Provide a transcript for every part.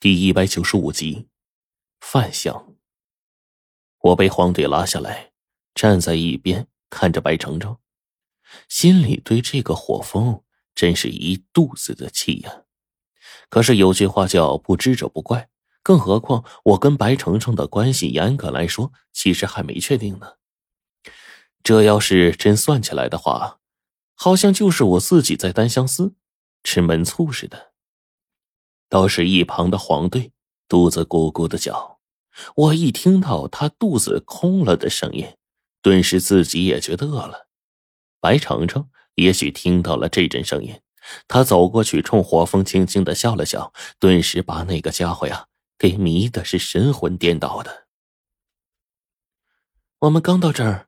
第一百九十五集，范相。我被黄队拉下来，站在一边看着白程程，心里对这个火风真是一肚子的气呀。可是有句话叫“不知者不怪”，更何况我跟白程程的关系，严格来说其实还没确定呢。这要是真算起来的话，好像就是我自己在单相思，吃闷醋似的。倒是一旁的黄队肚子咕咕的叫，我一听到他肚子空了的声音，顿时自己也觉得饿了。白程程也许听到了这阵声音，他走过去冲火风轻轻的笑了笑，顿时把那个家伙呀给迷的是神魂颠倒的。我们刚到这儿，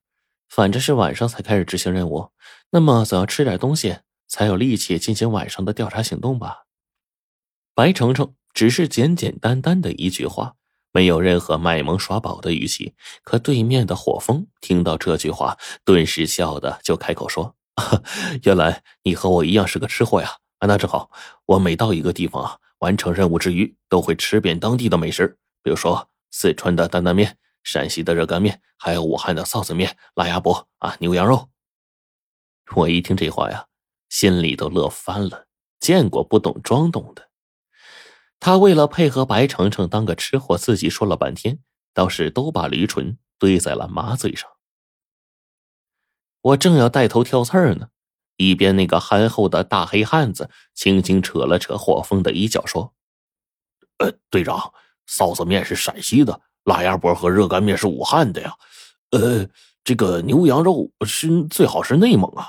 反正是晚上才开始执行任务，那么总要吃点东西，才有力气进行晚上的调查行动吧。白程程只是简简单单的一句话，没有任何卖萌耍宝的语气。可对面的火风听到这句话，顿时笑的就开口说：“原来你和我一样是个吃货呀！啊，那正好，我每到一个地方啊，完成任务之余，都会吃遍当地的美食，比如说四川的担担面、陕西的热干面，还有武汉的臊子面、辣鸭脖啊、牛羊肉。”我一听这话呀，心里都乐翻了。见过不懂装懂的。他为了配合白程程当个吃货，自己说了半天，倒是都把驴唇堆在了马嘴上。我正要带头挑刺儿呢，一边那个憨厚的大黑汉子轻轻扯了扯火风的衣角，说：“呃，队长，臊子面是陕西的，辣鸭脖和热干面是武汉的呀。呃，这个牛羊肉是最好是内蒙啊。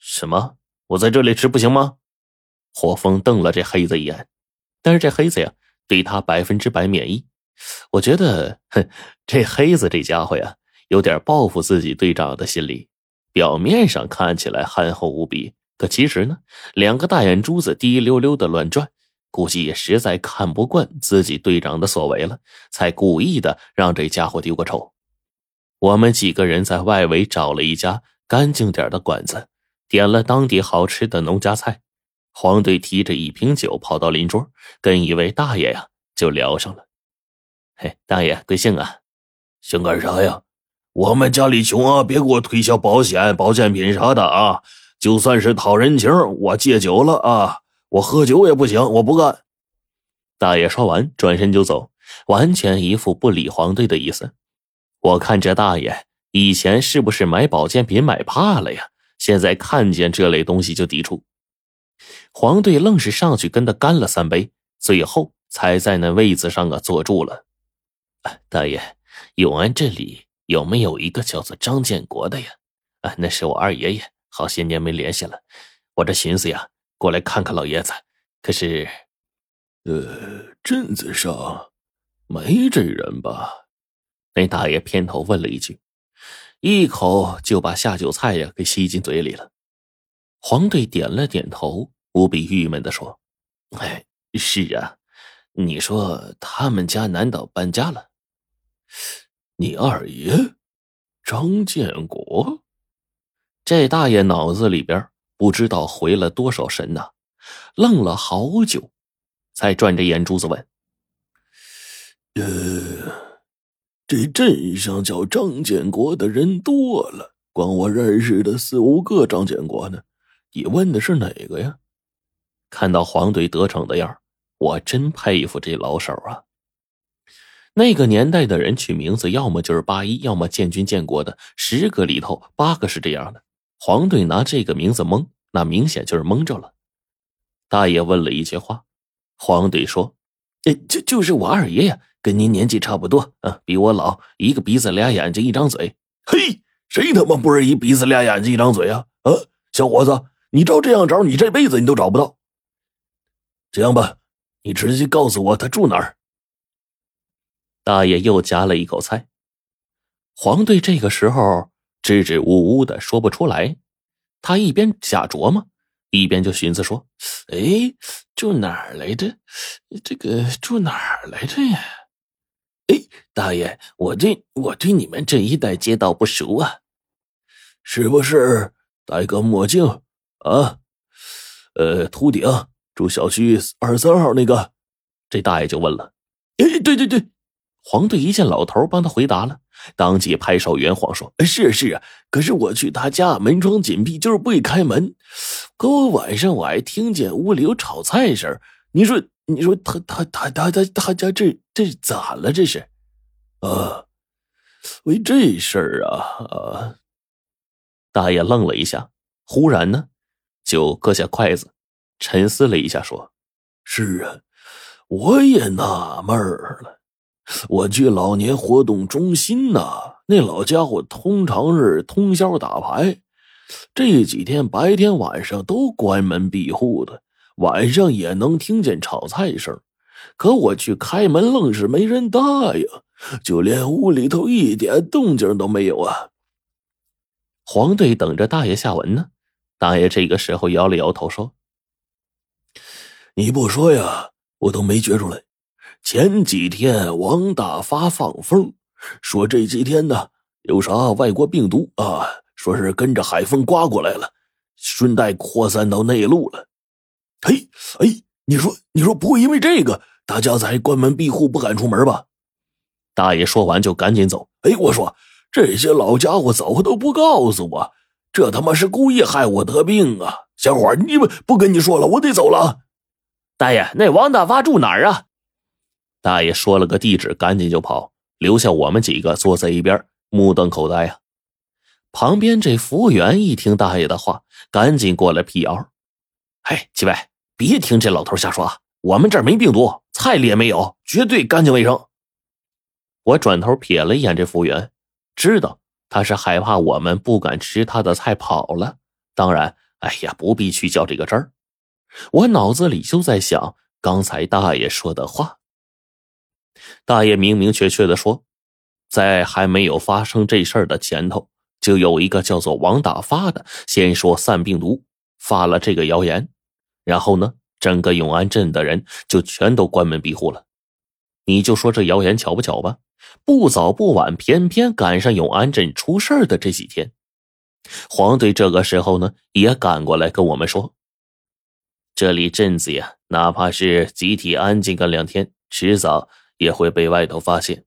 什么？我在这里吃不行吗？”火风瞪了这黑子一眼。但是这黑子呀，对他百分之百免疫。我觉得，哼，这黑子这家伙呀，有点报复自己队长的心理。表面上看起来憨厚无比，可其实呢，两个大眼珠子滴溜溜的乱转，估计也实在看不惯自己队长的所为了，才故意的让这家伙丢个丑。我们几个人在外围找了一家干净点的馆子，点了当地好吃的农家菜。黄队提着一瓶酒跑到邻桌，跟一位大爷呀就聊上了。嘿，大爷贵姓啊？姓干啥呀？我们家里穷啊，别给我推销保险、保健品啥的啊！就算是讨人情，我戒酒了啊！我喝酒也不行，我不干。大爷说完，转身就走，完全一副不理黄队的意思。我看这大爷以前是不是买保健品买怕了呀？现在看见这类东西就抵触。黄队愣是上去跟他干了三杯，最后才在那位子上啊坐住了。大爷，永安镇里有没有一个叫做张建国的呀？啊，那是我二爷爷，好些年没联系了。我这寻思呀，过来看看老爷子。可是，呃，镇子上没这人吧？那大爷偏头问了一句，一口就把下酒菜呀给吸进嘴里了。黄队点了点头。无比郁闷的说：“哎，是啊，你说他们家难道搬家了？你二爷张建国，这大爷脑子里边不知道回了多少神呐，愣了好久，才转着眼珠子问：‘呃，这镇上叫张建国的人多了，光我认识的四五个张建国呢，你问的是哪个呀？’”看到黄队得逞的样我真佩服这老手啊！那个年代的人取名字，要么就是八一，要么建军建国的，十个里头八个是这样的。黄队拿这个名字蒙，那明显就是蒙着了。大爷问了一句话，黄队说：“哎，就就是我二爷呀，跟您年纪差不多啊，比我老，一个鼻子俩眼睛一张嘴。嘿，谁他妈不是一鼻子俩眼睛一张嘴啊？啊，小伙子，你照这样找，你这辈子你都找不到。”这样吧，你直接告诉我他住哪儿。大爷又夹了一口菜，黄队这个时候支支吾吾的说不出来，他一边假琢磨，一边就寻思说：“哎，住哪儿来着？这个住哪儿来着呀？哎，大爷，我对我对你们这一带街道不熟啊，是不是戴个墨镜啊？呃，秃顶。”住小区二十三号那个，这大爷就问了：“哎，对对对。”黄队一见老头帮他回答了，当即拍手圆谎说：“是啊是啊，可是我去他家门窗紧闭，就是不给开门。可我晚上我还听见屋里有炒菜声。你说，你说他他他他他他家这这咋了？这是？啊，为这事儿啊啊！”大爷愣了一下，忽然呢，就搁下筷子，沉思了一下，说：“是啊，我也纳闷了。”我去老年活动中心呐，那老家伙通常是通宵打牌，这几天白天晚上都关门闭户的，晚上也能听见炒菜声，可我去开门愣是没人答应，就连屋里头一点动静都没有啊。黄队等着大爷下文呢，大爷这个时候摇了摇头说：“你不说呀，我都没觉出来。”前几天王大发放风，说这几天呢有啥外国病毒啊，说是跟着海风刮过来了，顺带扩散到内陆了。嘿，哎，你说，你说不会因为这个大家才关门闭户不敢出门吧？大爷说完就赶紧走。哎，我说这些老家伙走都不告诉我，这他妈是故意害我得病啊！小伙，你们不跟你说了，我得走了。大爷，那王大发住哪儿啊？大爷说了个地址，赶紧就跑，留下我们几个坐在一边目瞪口呆呀。旁边这服务员一听大爷的话，赶紧过来辟谣：“哎，几位别听这老头瞎说啊，我们这儿没病毒，菜里也没有，绝对干净卫生。”我转头瞥了一眼这服务员，知道他是害怕我们不敢吃他的菜跑了。当然，哎呀，不必去较这个真儿。我脑子里就在想刚才大爷说的话。大爷明明确确的说，在还没有发生这事儿的前头，就有一个叫做王大发的，先说散病毒，发了这个谣言，然后呢，整个永安镇的人就全都关门闭户了。你就说这谣言巧不巧吧？不早不晚，偏偏赶上永安镇出事的这几天。黄队这个时候呢，也赶过来跟我们说，这里镇子呀，哪怕是集体安静个两天，迟早。也会被外头发现，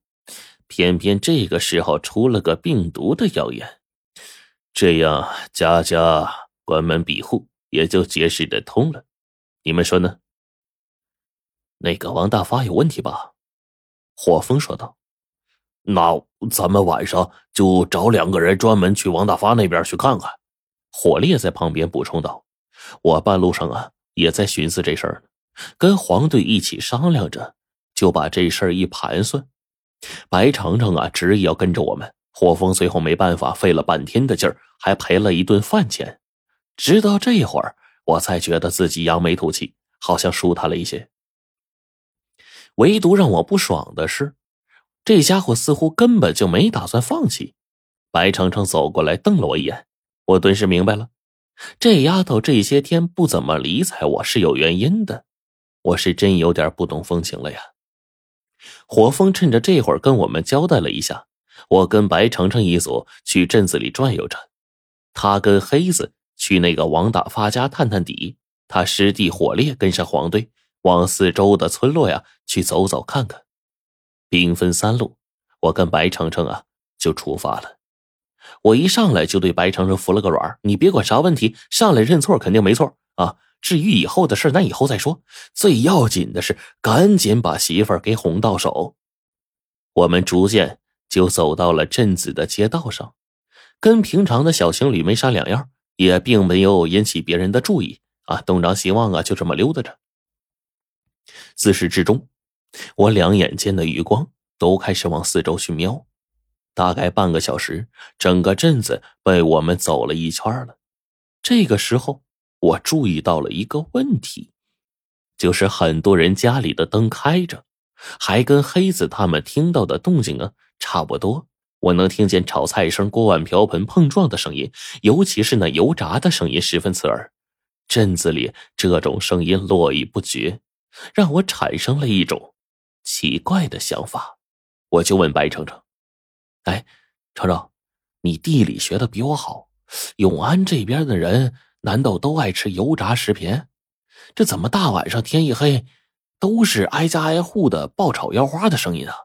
偏偏这个时候出了个病毒的谣言，这样家家关门闭户也就解释得通了。你们说呢？那个王大发有问题吧？火风说道。那咱们晚上就找两个人专门去王大发那边去看看。火烈在旁边补充道。我半路上啊也在寻思这事儿，跟黄队一起商量着。就把这事儿一盘算，白程程啊执意要跟着我们。火风最后没办法，费了半天的劲儿，还赔了一顿饭钱。直到这会儿，我才觉得自己扬眉吐气，好像舒坦了一些。唯独让我不爽的是，这家伙似乎根本就没打算放弃。白程程走过来瞪了我一眼，我顿时明白了，这丫头这些天不怎么理睬我是有原因的。我是真有点不懂风情了呀。火风趁着这会儿跟我们交代了一下，我跟白程程一组去镇子里转悠着，他跟黑子去那个王大发家探探底，他师弟火烈跟上黄队往四周的村落呀去走走看看。兵分三路，我跟白程程啊就出发了。我一上来就对白程程服了个软你别管啥问题，上来认错肯定没错啊。至于以后的事，那以后再说。最要紧的是，赶紧把媳妇儿给哄到手。我们逐渐就走到了镇子的街道上，跟平常的小情侣没啥两样，也并没有引起别人的注意啊。东张西望啊，就这么溜达着。自始至终，我两眼间的余光都开始往四周去瞄。大概半个小时，整个镇子被我们走了一圈了。这个时候。我注意到了一个问题，就是很多人家里的灯开着，还跟黑子他们听到的动静啊差不多。我能听见炒菜声、锅碗瓢盆碰撞的声音，尤其是那油炸的声音十分刺耳。镇子里这种声音络绎不绝，让我产生了一种奇怪的想法。我就问白程程：“哎，程程，你地理学的比我好，永安这边的人？”难道都爱吃油炸食品？这怎么大晚上天一黑，都是挨家挨户的爆炒腰花的声音啊。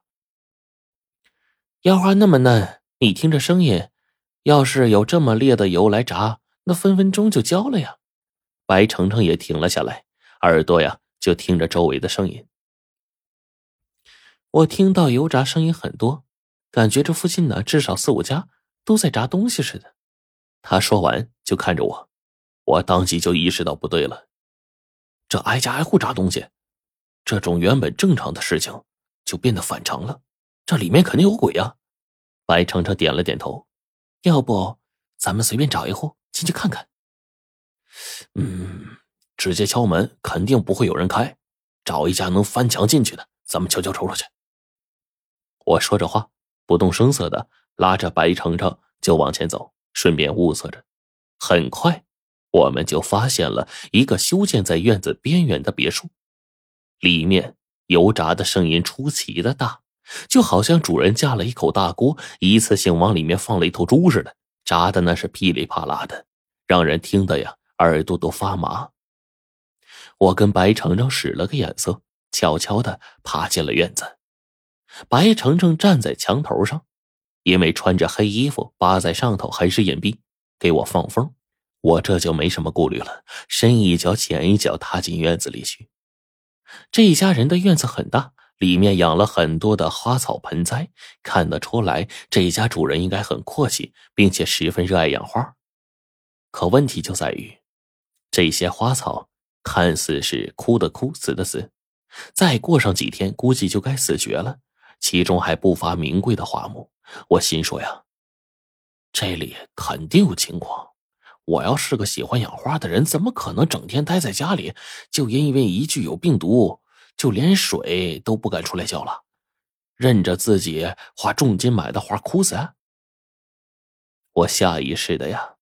腰花那么嫩，你听着声音，要是有这么烈的油来炸，那分分钟就焦了呀。白程程也停了下来，耳朵呀就听着周围的声音。我听到油炸声音很多，感觉这附近呢至少四五家都在炸东西似的。他说完就看着我，我当即就意识到不对了。这挨家挨户炸东西，这种原本正常的事情就变得反常了。这里面肯定有鬼呀！白程程点了点头，要不咱们随便找一户进去看看。嗯，直接敲门肯定不会有人开，找一家能翻墙进去的，咱们悄悄瞅瞅去。我说着话，不动声色的拉着白程程就往前走，顺便物色着。很快，我们就发现了一个修建在院子边缘的别墅，里面油炸的声音出奇的大，就好像主人架了一口大锅，一次性往里面放了一头猪似的，炸的那是噼里啪啦的，让人听得呀。耳朵都发麻。我跟白程程使了个眼色，悄悄的爬进了院子。白程程站在墙头上，因为穿着黑衣服扒在上头还是隐蔽，给我放风。我这就没什么顾虑了，深一脚浅一脚踏进院子里去。这一家人的院子很大，里面养了很多的花草盆栽，看得出来这一家主人应该很阔气，并且十分热爱养花。可问题就在于。这些花草看似是枯的枯，死的死，再过上几天，估计就该死绝了。其中还不乏名贵的花木。我心说呀，这里肯定有情况。我要是个喜欢养花的人，怎么可能整天待在家里，就因为一句有病毒，就连水都不敢出来浇了，任着自己花重金买的花枯死？我下意识的呀，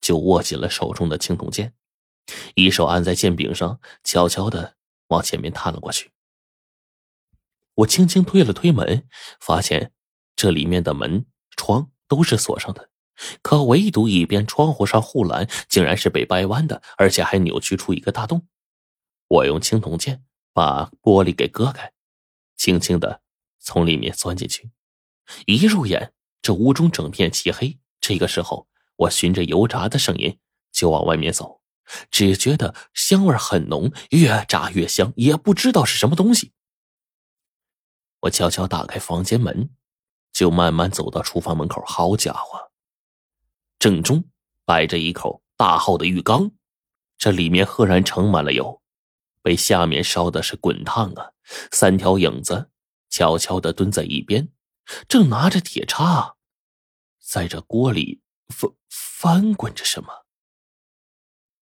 就握紧了手中的青铜剑。一手按在剑柄上，悄悄的往前面探了过去。我轻轻推了推门，发现这里面的门窗都是锁上的，可唯独一边窗户上护栏竟然是被掰弯的，而且还扭曲出一个大洞。我用青铜剑把玻璃给割开，轻轻的从里面钻进去。一入眼，这屋中整片漆黑。这个时候，我循着油炸的声音就往外面走。只觉得香味很浓，越炸越香，也不知道是什么东西。我悄悄打开房间门，就慢慢走到厨房门口。好家伙，正中摆着一口大号的浴缸，这里面赫然盛满了油，被下面烧的是滚烫啊！三条影子悄悄的蹲在一边，正拿着铁叉，在这锅里翻翻滚着什么。